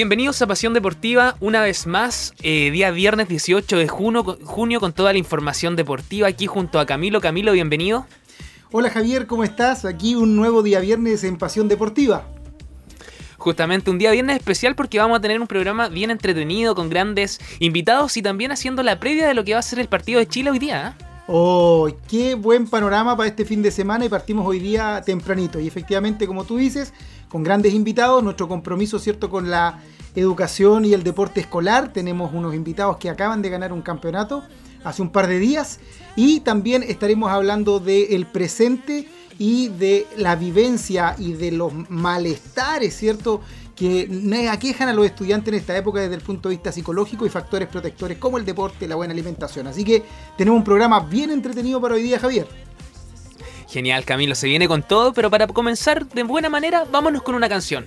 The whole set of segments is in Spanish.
Bienvenidos a Pasión Deportiva, una vez más, eh, día viernes 18 de junio, junio con toda la información deportiva aquí junto a Camilo. Camilo, bienvenido. Hola Javier, ¿cómo estás? Aquí un nuevo día viernes en Pasión Deportiva. Justamente un día viernes especial porque vamos a tener un programa bien entretenido con grandes invitados y también haciendo la previa de lo que va a ser el partido de Chile hoy día. ¿eh? Oh, qué buen panorama para este fin de semana y partimos hoy día tempranito. Y efectivamente, como tú dices, con grandes invitados, nuestro compromiso, ¿cierto?, con la educación y el deporte escolar. Tenemos unos invitados que acaban de ganar un campeonato hace un par de días y también estaremos hablando del presente y de la vivencia y de los malestares, ¿cierto? que aquejan a los estudiantes en esta época desde el punto de vista psicológico y factores protectores como el deporte, la buena alimentación. Así que tenemos un programa bien entretenido para hoy día, Javier. Genial, Camilo, se viene con todo, pero para comenzar de buena manera, vámonos con una canción.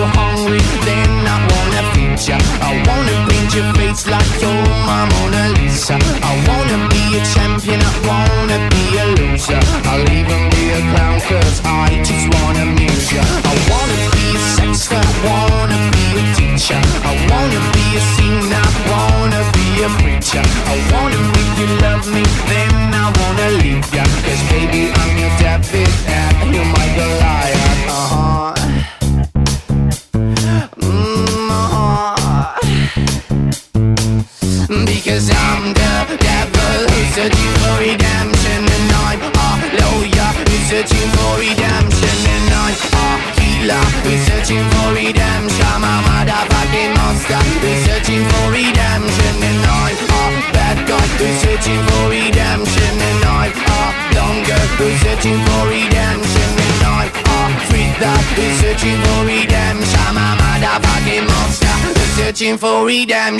you're hungry, then I wanna feed ya. I wanna paint your face like you're my Mona Lisa. I wanna be a champion, I wanna be a loser. I'll damn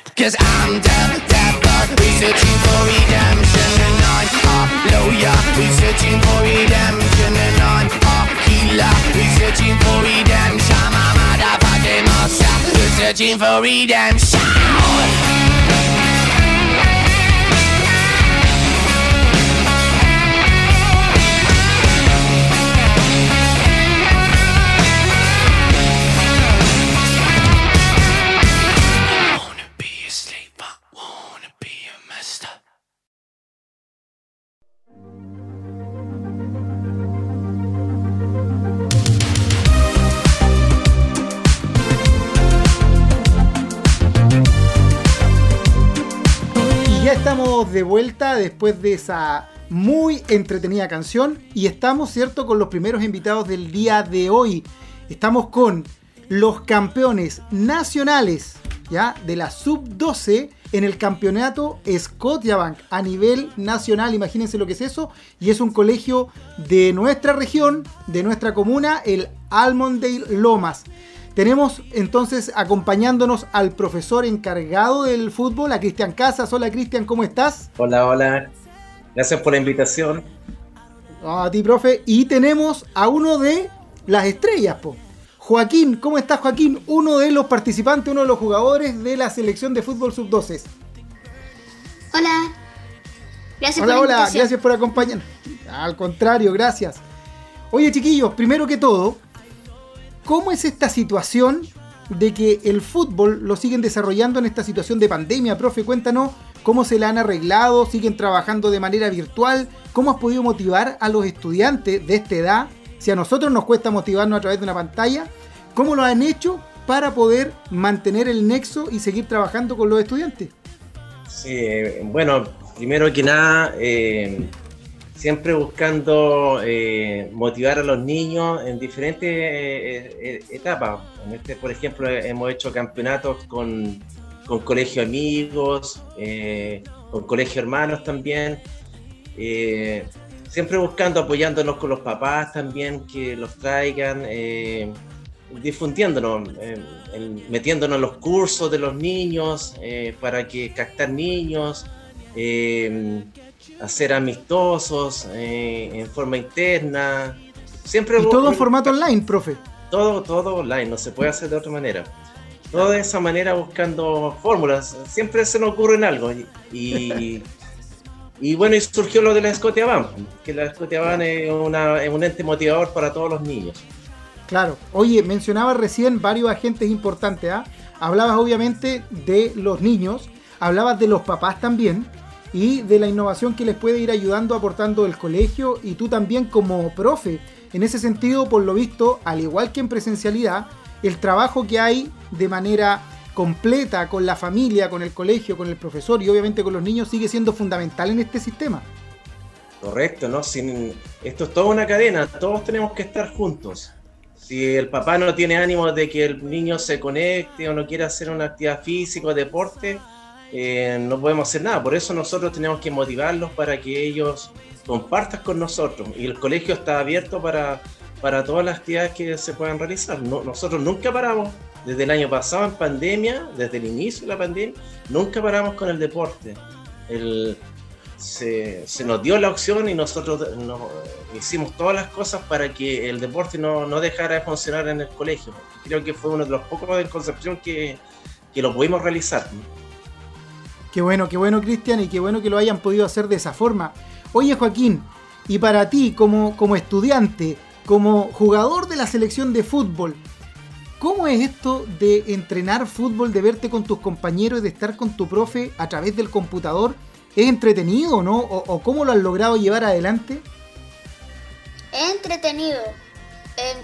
Cause I'm the devil we're searching for redemption and I'm a lawyer We're searching for redemption and I'm a healer We're searching for redemption. I'm a motherfucking monster We're searching for redemption de vuelta después de esa muy entretenida canción y estamos, ¿cierto?, con los primeros invitados del día de hoy. Estamos con los campeones nacionales, ¿ya?, de la sub-12 en el campeonato Scotiabank a nivel nacional. Imagínense lo que es eso. Y es un colegio de nuestra región, de nuestra comuna, el Almondale Lomas. Tenemos entonces acompañándonos al profesor encargado del fútbol, a Cristian Casas. Hola Cristian, ¿cómo estás? Hola, hola. Gracias por la invitación. A ti, profe. Y tenemos a uno de las estrellas, po. Joaquín, ¿cómo estás Joaquín? Uno de los participantes, uno de los jugadores de la selección de fútbol sub-12. Hola. Gracias hola, por hola, gracias por acompañarnos. Al contrario, gracias. Oye chiquillos, primero que todo, ¿Cómo es esta situación de que el fútbol lo siguen desarrollando en esta situación de pandemia. Profe, cuéntanos cómo se la han arreglado, siguen trabajando de manera virtual, cómo has podido motivar a los estudiantes de esta edad. Si a nosotros nos cuesta motivarnos a través de una pantalla, ¿cómo lo han hecho para poder mantener el nexo y seguir trabajando con los estudiantes? Sí, bueno, primero que nada, eh, siempre buscando eh, motivar a los niños en diferentes eh, etapas. En este, por ejemplo, hemos hecho campeonatos con, con colegio amigos, con colegio hermanos también. siempre buscando, apoyándonos con los papás también, que los traigan difundiéndonos, metiéndonos en los cursos de los niños eh, para que captar niños, eh, hacer amistosos eh, en forma interna. Siempre y todo en formato online, profe. Todo, todo online, no se puede hacer de otra manera. Todo de esa manera buscando fórmulas. Siempre se nos ocurre en algo. Y, y, bueno, y surgió lo de la Scotia Band, que la Scotia Band es, es un ente motivador para todos los niños. Claro. Oye, mencionabas recién varios agentes importantes. ¿ah? Hablabas obviamente de los niños, hablabas de los papás también y de la innovación que les puede ir ayudando, aportando el colegio y tú también como profe. En ese sentido, por lo visto, al igual que en presencialidad, el trabajo que hay de manera completa con la familia, con el colegio, con el profesor y obviamente con los niños sigue siendo fundamental en este sistema. Correcto, ¿no? Sin, esto es toda una cadena, todos tenemos que estar juntos si el papá no tiene ánimo de que el niño se conecte o no quiere hacer una actividad física o deporte, eh, no podemos hacer nada. Por eso nosotros tenemos que motivarlos para que ellos compartan con nosotros. Y el colegio está abierto para, para todas las actividades que se puedan realizar. nosotros nunca paramos, desde el año pasado en pandemia, desde el inicio de la pandemia, nunca paramos con el deporte. El, se, nos dio la opción y nosotros hicimos todas las cosas para que el deporte no, dejara de funcionar en el colegio. Creo que fue uno de los pocos en Concepción que, lo pudimos realizar. Qué bueno, qué bueno Cristian y qué bueno que lo hayan podido hacer de esa forma. Oye Joaquín, y para ti como, como estudiante, como jugador de la selección de fútbol, ¿Cómo es esto de entrenar fútbol, de verte con tus compañeros de estar con tu profe a través del computador? ¿Es entretenido, no? ¿O, cómo lo has logrado llevar adelante? Es entretenido. Em,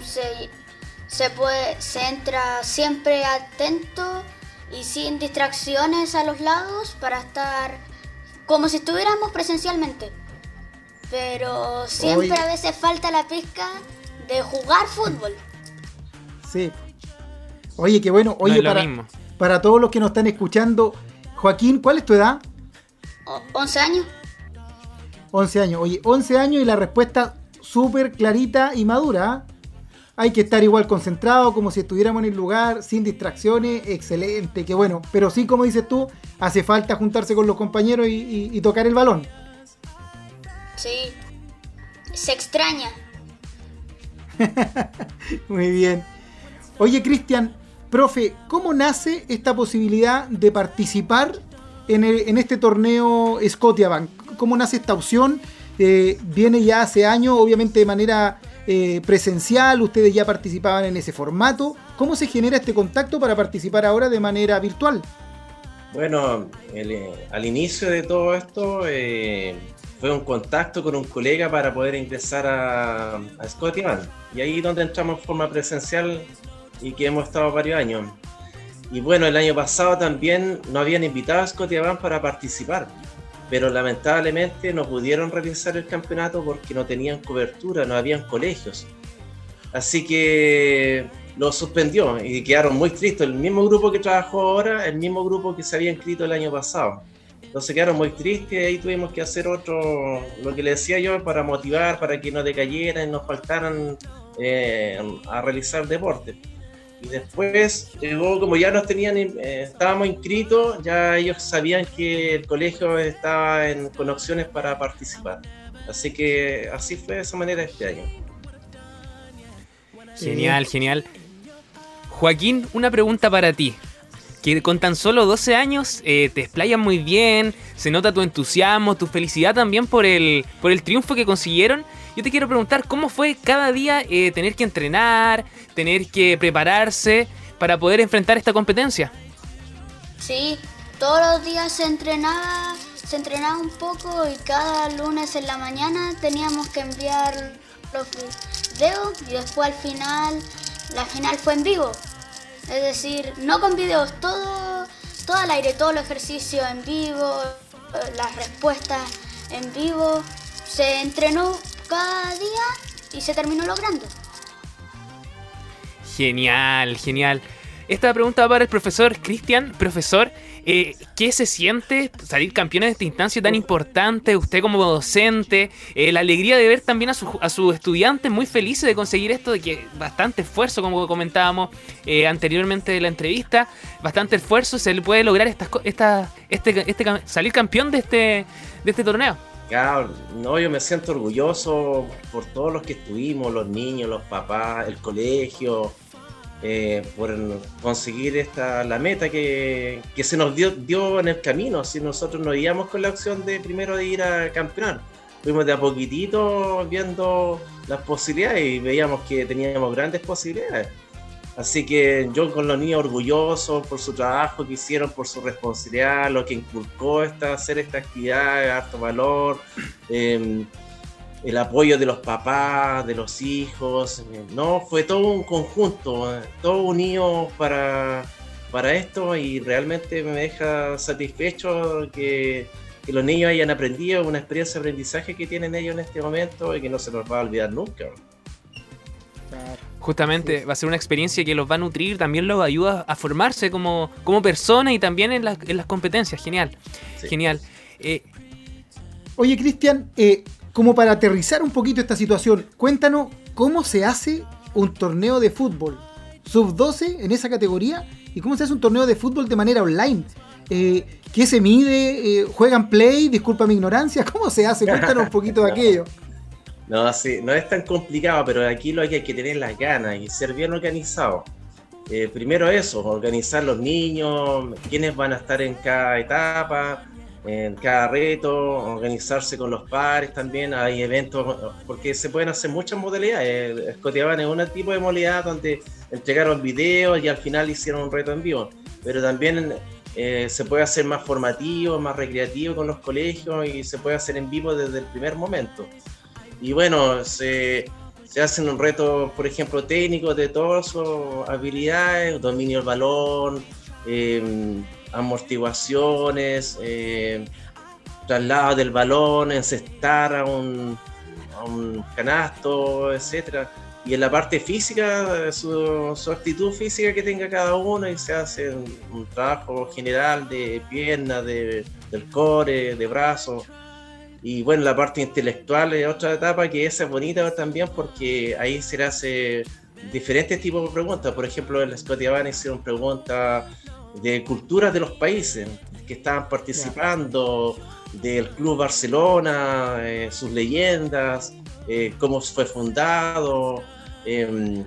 se, puede, se entra siempre atento y sin distracciones a los lados para estar como si estuviéramos presencialmente. Pero siempre a veces falta la pizca de jugar fútbol. Sí. Oye, qué bueno. Oye, para, para todos los que nos están escuchando, Joaquín, ¿cuál es tu edad? 11 años. 11 años. Oye, 11 años y la respuesta súper clarita y madura. ¿ah? Hay que estar igual concentrado, como si estuviéramos en el lugar, sin distracciones. Excelente, qué bueno. Pero sí, como dices tú, hace falta juntarse con los compañeros y, tocar el balón. Sí, se extraña. Muy bien. Oye, Cristian, profe, ¿cómo nace esta posibilidad de participar en, este torneo Scotiabank? ¿Cómo nace esta opción? Eh, viene ya hace años, obviamente de manera eh, presencial, ustedes ya participaban en ese formato. ¿Cómo se genera este contacto para participar ahora de manera virtual? Bueno, eh, al inicio de todo esto fue un contacto con un colega para poder ingresar a, a Scotiabank. Y ahí donde entramos en forma presencial y que hemos estado varios años. Y bueno, el año pasado también nos habían invitado a Scotiabank para participar, pero lamentablemente no pudieron realizar el campeonato porque no tenían cobertura, no habían colegios. Así que lo suspendió y quedaron muy tristes. El mismo grupo que trabajó ahora, el mismo grupo que se había inscrito el año pasado. Entonces quedaron muy tristes y ahí tuvimos que hacer otro, lo que le decía yo, para motivar, para que no decayeran y nos faltaran eh, a realizar deporte. Y después como ya nos tenían, eh, estábamos inscritos, ya ellos sabían que el colegio estaba con opciones para participar. Así que así fue de esa manera este año. Genial, genial. Joaquín, una pregunta para ti. Que con tan solo 12 años eh, te explayas muy bien, se nota tu entusiasmo, tu felicidad también por el, por el triunfo que consiguieron. Yo te quiero preguntar cómo fue cada día eh, tener que entrenar, tener que prepararse para poder enfrentar esta competencia. Sí, todos los días se entrenaba, se entrenaba un poco y cada lunes en la mañana teníamos que enviar los videos y después al final, la final fue en vivo. Es decir, no con videos, todo, todo al aire, todo el ejercicio en vivo, las respuestas en vivo. Se entrenó cada día y se terminó logrando. Genial, genial. Esta pregunta va para el profesor Cristian. Profesor, eh, ¿qué se siente salir campeón de esta instancia tan importante? Usted como docente, eh, la alegría de ver también a sus a su estudiantes muy felices de conseguir esto, de que bastante esfuerzo, como comentábamos eh, anteriormente de la entrevista, bastante esfuerzo se le puede lograr estas esta, este, este, salir campeón de este, de este torneo. Claro, no, yo me siento orgulloso por todos los que estuvimos, los niños, los papás, el colegio, eh, por conseguir esta, la meta que, que se nos dio, dio en el camino. Si nosotros nos íbamos con la opción de primero de ir a campeonar, fuimos de a poquitito viendo las posibilidades y veíamos que teníamos grandes posibilidades. Así que yo con los niños orgullosos por su trabajo que hicieron, por su responsabilidad, lo que inculcó esta, hacer esta actividad, harto valor, eh, el apoyo de los papás, de los hijos, eh, no, fue todo un conjunto, eh, todo unido para, para esto y realmente me deja satisfecho que, que los niños hayan aprendido una experiencia de aprendizaje que tienen ellos en este momento y que no se los va a olvidar nunca. Justamente va a ser una experiencia que los va a nutrir, también los ayuda a formarse como, como persona y también en, las- en las competencias. Genial, Sí. genial. Eh, Oye, Cristian, eh, como para aterrizar un poquito esta situación, cuéntanos cómo se hace un torneo de fútbol sub-12 en esa categoría y cómo se hace un torneo de fútbol de manera online. Eh, ¿Qué se mide? Eh, ¿Juegan play? Disculpa mi ignorancia. ¿Cómo se hace? Cuéntanos un poquito de aquello. No, sí, no es tan complicado, pero aquí lo que hay que tener las ganas y ser bien organizado. Eh, primero eso, organizar los niños, quiénes van a estar en cada etapa, en cada reto, organizarse con los pares también, hay eventos, porque se pueden hacer muchas modalidades. Scotiaban es un tipo de modalidad donde entregaron videos y al final hicieron un reto en vivo, pero también eh, se puede hacer más formativo, más recreativo con los colegios y se puede hacer en vivo desde el primer momento. Y bueno, se, se hacen un reto, por ejemplo, técnico de todas sus habilidades, dominio del balón, eh, amortiguaciones, eh, traslado del balón, encestar a un, a un canasto, etcétera. Y en la parte física, su, su actitud física que tenga cada uno y se hace un, trabajo general de piernas, de, del core, de brazos. Y bueno, la parte intelectual es otra etapa que esa es bonita también porque ahí se hace diferentes tipos de preguntas. Por ejemplo, en la Scotiabank hicieron preguntas de culturas de los países que estaban participando, del Club Barcelona, eh, sus leyendas, eh, cómo fue fundado, eh,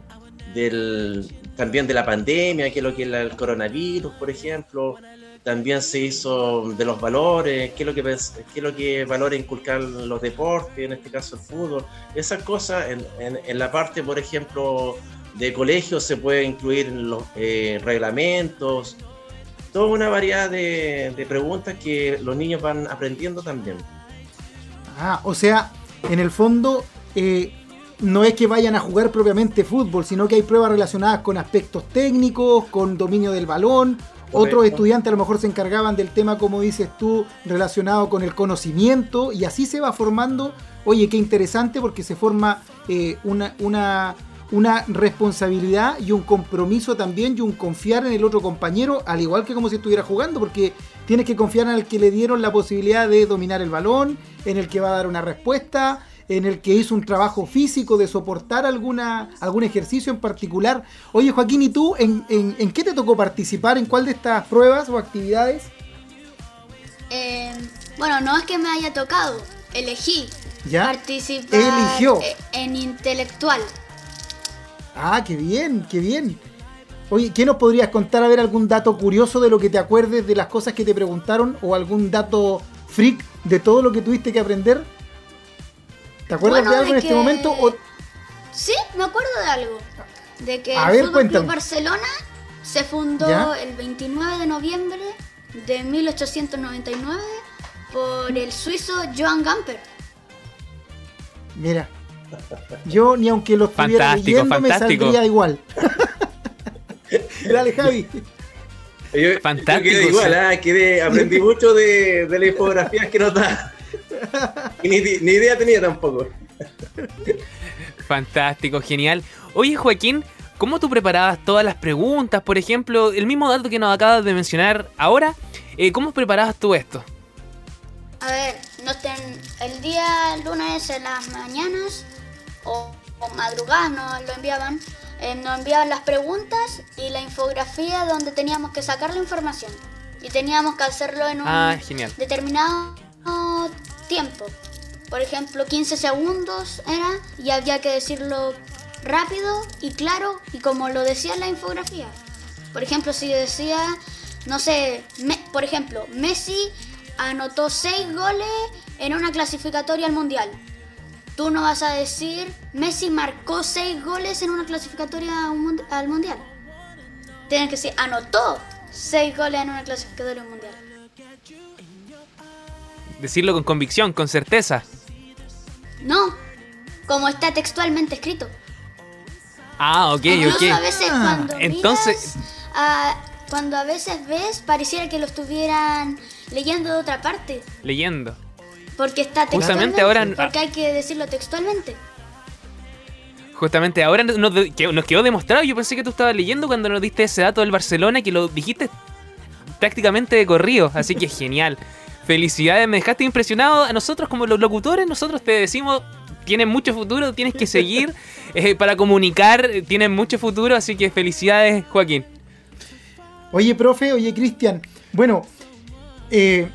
del, también de la pandemia, que es lo que es el coronavirus, por ejemplo. También se hizo de los valores, qué es lo que, qué es lo que valora inculcar los deportes, en este caso el fútbol. Esas cosas en, en- en la parte, por ejemplo, de colegio se puede incluir los eh, reglamentos, toda una variedad de, de preguntas que los niños van aprendiendo también. Ah, o sea, en el fondo eh, no es que vayan a jugar propiamente fútbol, sino que hay pruebas relacionadas con aspectos técnicos, con dominio del balón. Otros estudiantes a lo mejor se encargaban del tema, como dices tú, relacionado con el conocimiento y así se va formando. Oye, qué interesante porque se forma eh, una, una, una responsabilidad y un compromiso también y un confiar en el otro compañero, al igual que como si estuviera jugando, porque tienes que confiar en el que le dieron la posibilidad de dominar el balón, en el que va a dar una respuesta, en el que hizo un trabajo físico de soportar alguna, algún ejercicio en particular. Oye, Joaquín, ¿y tú en, en- en qué te tocó participar? ¿En cuál de estas pruebas o actividades? Eh, bueno, no es que me haya tocado, elegí ¿Ya? participar Eligió. eh, en intelectual. Ah, qué bien, qué bien. Oye, ¿qué nos podrías contar? A ver, algún dato curioso de lo que te acuerdes de las cosas que te preguntaron o algún dato freak de todo lo que tuviste que aprender. ¿Te acuerdas Bueno, de algo de en este momento? O- Sí, me acuerdo de algo. De que A el ver, Fútbol. Club Barcelona se fundó ¿Ya? el 29 de noviembre de 1899 por el suizo Johann Gamper. Mira. Yo ni aunque lo estuviera Fantástico, leyendo me fantástico. saldría igual. Dale, Javi. Yo, Fantástico, Yo quedé igual, sí. ah, quedé- aprendí mucho de, de las infografías que nos da. Ni, ni idea tenía tampoco. Fantástico, genial. Oye, Joaquín, ¿cómo tú preparabas todas las preguntas? Por ejemplo, el mismo dato que nos acabas de mencionar ahora, eh, ¿cómo preparabas tú esto? A ver, nos ten- el día lunes en las mañanas o, o madrugadas nos lo enviaban. eh, nos enviaban las preguntas y la infografía donde teníamos que sacar la información. Y teníamos que hacerlo en un Ah, determinado tiempo. Por ejemplo, 15 segundos era y había que decirlo rápido y claro y como lo decía en la infografía. Por ejemplo, si decía, no sé, Me- por ejemplo, Messi anotó 6 goles en una clasificatoria al Mundial. Tú no vas a decir, Messi marcó 6 goles en una clasificatoria al Mundial. Tienes que decir, anotó 6 goles en una clasificatoria al Mundial. Decirlo con convicción, con certeza. No, como está textualmente escrito. Ah, ok, Incluso ok. a veces cuando Entonces- miras, ah, cuando a veces ves, pareciera que lo estuvieran leyendo de otra parte. Leyendo. Porque está Justamente textualmente. ahora- Porque hay que decirlo textualmente. Justamente ahora nos, quedó demostrado. Yo pensé que tú estabas leyendo cuando nos diste ese dato del Barcelona que lo dijiste prácticamente de corrido. Así que genial. Felicidades, me dejaste impresionado. A nosotros, como los locutores, nosotros te decimos: tienes mucho futuro, tienes que seguir eh, para comunicar, tienes mucho futuro. Así que felicidades, Joaquín. Oye, profe, oye, Cristian. Bueno, eh,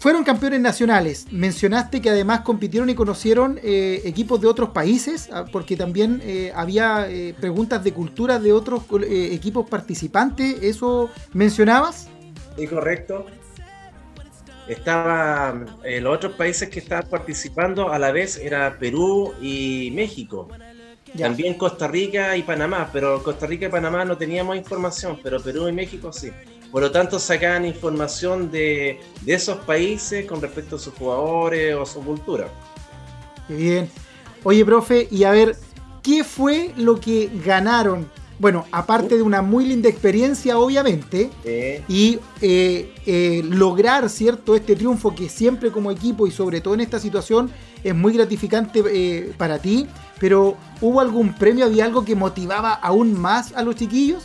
fueron campeones nacionales. Mencionaste que además compitieron y conocieron eh, equipos de otros países, ah, porque también eh, había eh, preguntas de cultura de otros eh, equipos participantes. ¿Eso mencionabas? Sí, correcto. Estaba, eh, los otros países que estaban participando a la vez era Perú y México. Ya. También Costa Rica y Panamá, pero Costa Rica y Panamá no teníamos información, pero Perú y México sí. Por lo tanto, sacaban información de, de esos países con respecto a sus jugadores o su cultura. Qué bien. Oye, profe, y a ver, ¿qué fue lo que ganaron? Bueno, aparte de una muy linda experiencia, obviamente, y eh, eh, lograr, ¿cierto?, este triunfo que siempre como equipo y sobre todo en esta situación es muy gratificante eh, para ti, pero ¿hubo algún premio, había algo que motivaba aún más a los chiquillos?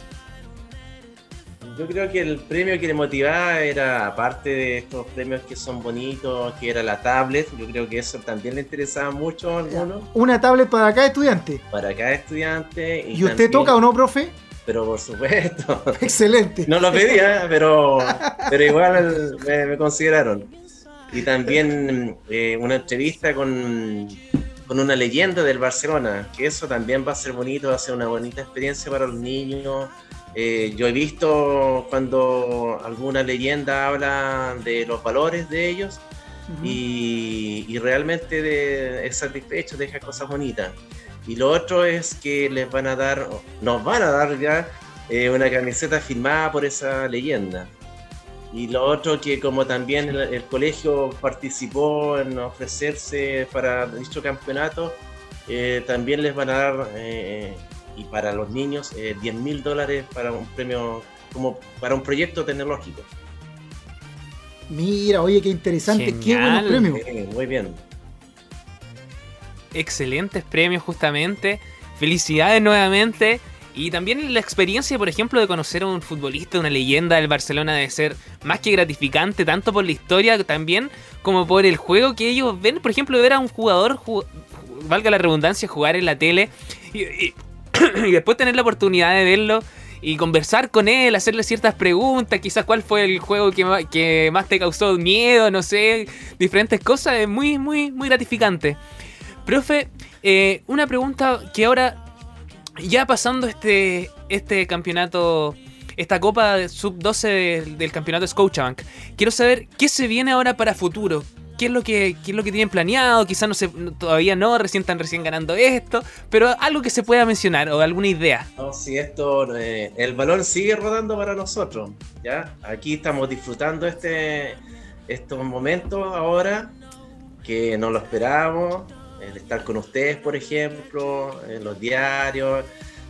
Yo creo que el premio que le motivaba era, aparte de estos premios que son bonitos, que era la tablet, yo creo que eso también le interesaba mucho a algunos, Una tablet para cada estudiante. para cada estudiante. ¿Y usted también- toca o no, profe? Pero por supuesto, Excelente. no lo pedía, pero, pero igual me, me consideraron. Y también eh, una entrevista con, con una leyenda del Barcelona, que eso también va a ser bonito, va a ser una bonita experiencia para los niños. Eh, yo he visto cuando alguna leyenda habla de los valores de ellos y, y realmente de- es satisfecho, deja cosas bonitas. Y lo otro es que les van a dar, nos van a dar ya eh, una camiseta firmada por esa leyenda. Y lo otro que como también el, el colegio participó en ofrecerse para dicho campeonato, eh, también les van a dar, y para los niños, eh, 10 mil dólares para un premio, como para un proyecto tecnológico. Mira, oye, qué interesante, qué Genial. buenos premios. Eh, muy bien. Excelentes premios, justamente. Felicidades nuevamente. Y también la experiencia, por ejemplo, de conocer a un futbolista, una leyenda del Barcelona, debe ser más que gratificante, tanto por la historia también como por el juego que ellos ven. Por ejemplo, ver a un jugador, ju- valga la redundancia, jugar en la tele y, y- y después tener la oportunidad de verlo y conversar con él, hacerle ciertas preguntas, quizás cuál fue el juego que que más te causó miedo, no sé, diferentes cosas, es muy, muy, muy gratificante. Profe, eh, una pregunta que ahora, ya pasando este, este campeonato, esta Copa Sub-12 del, del campeonato Scotiabank, quiero saber qué se viene ahora para futuro. Qué es lo que, qué es lo que tienen planeado, quizás no sé, todavía no, recién están recién ganando esto, pero algo que se pueda mencionar o alguna idea. No, si esto, eh, el balón sigue rodando para nosotros, ¿ya? Aquí estamos disfrutando este, estos momentos ahora que no lo esperábamos, el estar con ustedes, por ejemplo, en los diarios,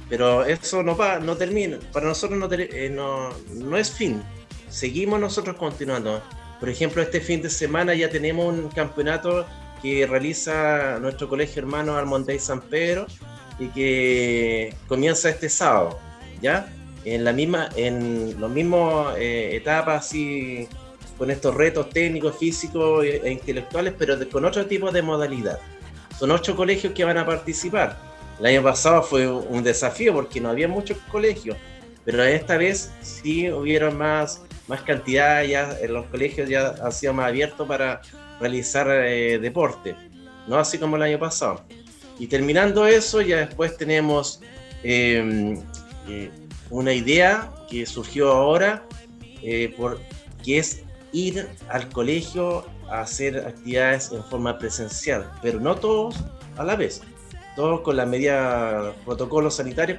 pero eso no va, no termina, para nosotros no, eh, no, no es fin, seguimos nosotros continuando. Por ejemplo, este fin de semana ya tenemos un campeonato que realiza nuestro colegio hermano Almonte San Pedro y que comienza este sábado, ¿ya? En la misma, en los mismos eh, etapas así, con estos retos técnicos, físicos e, e intelectuales, pero con otro tipo de modalidad. Son ocho colegios que van a participar. El año pasado fue un desafío porque no había muchos colegios, pero esta vez sí hubieron más más cantidad, ya en los colegios ya han sido más abiertos para realizar eh, deporte, no así como el año pasado. Y terminando eso, ya después tenemos em, eh, una idea que surgió ahora, eh, por, que es ir al colegio a hacer actividades en forma presencial, pero no todos a la vez, todos con la medida protocolos sanitarios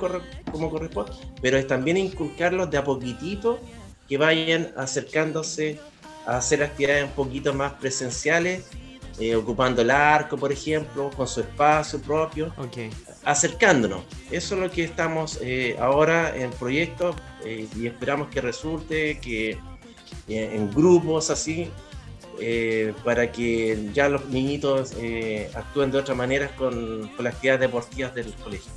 como corresponde, pero es también inculcarlos de a poquitito que vayan acercándose a hacer actividades un poquito más presenciales, eh, ocupando el arco, por ejemplo, con su espacio propio, acercándonos. Eso es lo que estamos eh, ahora en proyecto eh, y esperamos que resulte, que en grupos así, para que ya los niñitos actúen de otra manera con, con las actividades deportivas del colegio.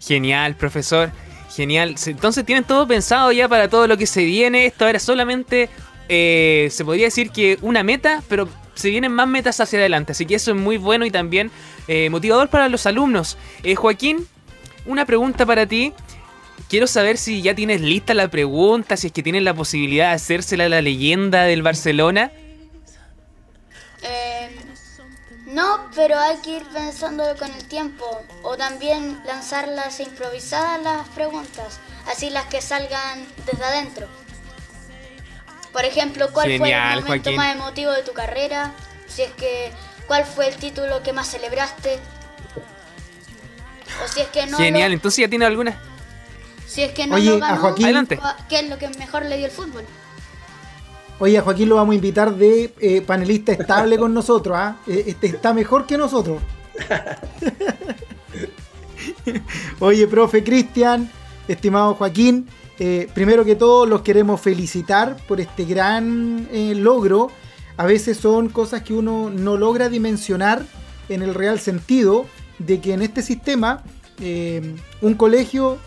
Genial, profesor. Genial. Entonces tienen todo pensado ya para todo lo que se viene. Esto era solamente, eh, se podría decir que una meta, pero se vienen más metas hacia adelante. Así que eso es muy bueno y también eh, motivador para los alumnos. Eh, Joaquín, una pregunta para ti. Quiero saber si ya tienes lista la pregunta, si es que tienes la posibilidad de hacérsela a la leyenda del Barcelona. No, pero hay que ir pensando con el tiempo o también lanzarlas improvisadas las preguntas, así las que salgan desde adentro. Por ejemplo, ¿cuál fue el momento más emotivo de tu carrera? Si es que, ¿cuál fue el título que más celebraste? O si es que no. Genial, entonces ya tiene alguna. Si es que no lo ganó, Adelante. ¿qué es lo que mejor le dio el fútbol? Oye, a Joaquín lo vamos a invitar de eh, panelista estable con nosotros. ¿ah? Eh, este está mejor que nosotros. Oye, profe Cristian, estimado Joaquín, eh, primero que todo los queremos felicitar por este gran logro. A veces son cosas que uno no logra dimensionar en el real sentido de que en este sistema un colegio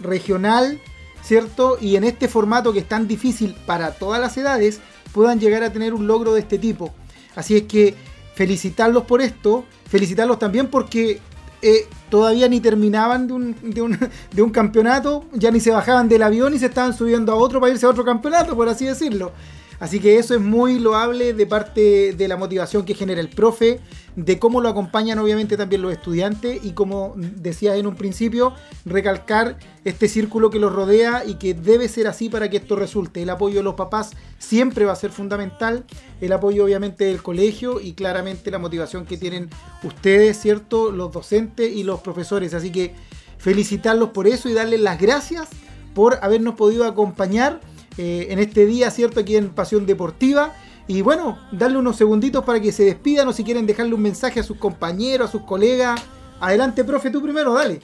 regional ¿cierto? Y en este formato que es tan difícil para todas las edades, puedan llegar a tener un logro de este tipo. Así es que felicitarlos por esto, felicitarlos también porque eh, todavía ni terminaban de un, de, un, de un campeonato, ya ni se bajaban del avión y se estaban subiendo a otro para irse a otro campeonato, por así decirlo. Así que eso es muy loable de parte de la motivación que genera el profe, de cómo lo acompañan obviamente también los estudiantes y como decía en un principio, recalcar este círculo que los rodea y que debe ser así para que esto resulte. El apoyo de los papás siempre va a ser fundamental, el apoyo obviamente del colegio y claramente la motivación que tienen ustedes, ¿cierto? Los docentes y los profesores. Así que felicitarlos por eso y darles las gracias por habernos podido acompañar eh, en este día, ¿cierto? Aquí en Pasión Deportiva. Y bueno, darle unos segunditos para que se despidan o si quieren dejarle un mensaje a sus compañeros, a sus colegas. Adelante, profe, tú primero, dale.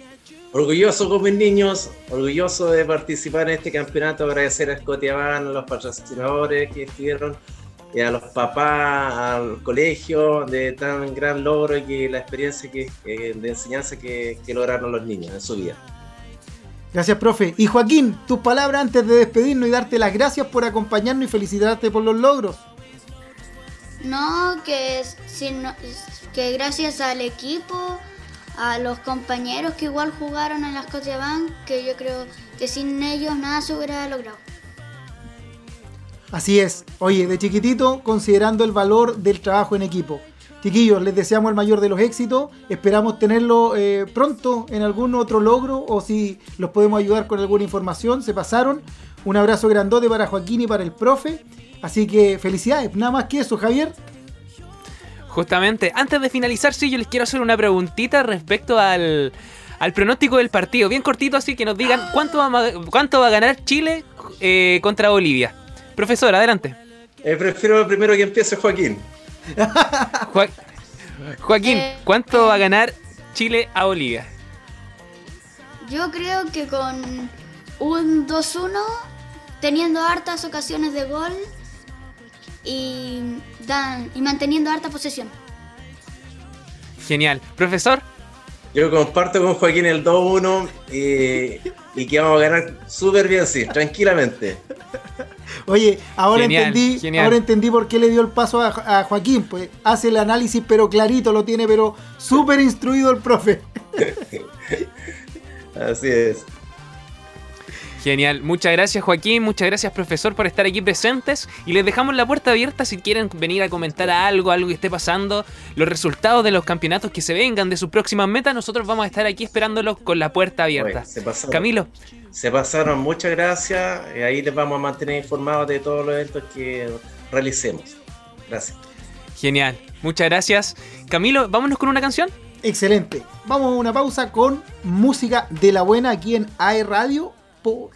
Orgulloso con mis niños, orgulloso de participar en este campeonato, agradecer a Scotiaban, a los patrocinadores que estuvieron, y a los papás, al colegio, de tan gran logro y que la experiencia que, de enseñanza que lograron los niños en su vida. Gracias, profe. Y Joaquín, tus palabras antes de despedirnos y darte las gracias por acompañarnos y felicitarte por los logros. No, que, que gracias al equipo, a los compañeros que igual jugaron en las Bank, que yo creo que sin ellos nada se hubiera logrado. Así es. Oye, de chiquitito, considerando el valor del trabajo en equipo Chiquillos, les deseamos el mayor de los éxitos. Esperamos tenerlo eh, pronto en algún otro logro o si los podemos ayudar con alguna información. Se pasaron. Un abrazo grandote para Joaquín y para el profe. Así que felicidades. Nada más que eso, Javier. Justamente, antes de finalizar, sí, yo les quiero hacer una preguntita respecto al, al pronóstico del partido. Bien cortito, así que nos digan cuánto va, a- cuánto va a ganar Chile eh, contra Bolivia. Profesor, adelante. Eh, prefiero primero que empiece Joaquín. Joa- Joaquín, Eh, ¿cuánto va a ganar Chile a Bolivia? Yo creo que con un 2-1, teniendo hartas ocasiones de gol y, dan, y manteniendo harta posesión. Genial. Profesor, Yo comparto con Joaquín el 2-1 y, y que vamos a ganar súper bien, sí, tranquilamente. Oye, ahora Genial, entendí, genial. ahora entendí por qué le dio el paso a, a Joaquín. Pues hace el análisis, pero clarito lo tiene, pero súper instruido el profe. Así es. Genial, muchas gracias Joaquín, muchas gracias profesor por estar aquí presentes y les dejamos la puerta abierta si quieren venir a comentar algo, algo que esté pasando, los resultados de los campeonatos que se vengan de sus próximas metas, nosotros vamos a estar aquí esperándolos con la puerta abierta. Oye, se pasaron. Camilo, Se pasaron, muchas gracias. y ahí les vamos a mantener informados de todos los eventos que realicemos. Gracias. genial, muchas gracias. Camilo, vámonos con una canción. Excelente. Vamos a una pausa con música de la buena aquí en AE Radio por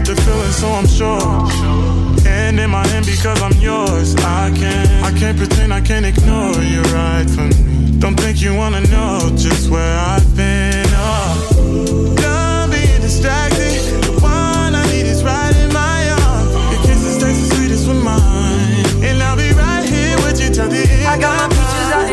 get the feeling, so I'm sure. And in my hand because I'm yours. I can't, I can't pretend, I can't ignore you right from me. Don't think you wanna know just where I've been. Oh, done being distracted. The one I need is right in my arms. Your kisses taste the sweetest with mine, and I'll be right here with you till the end. I got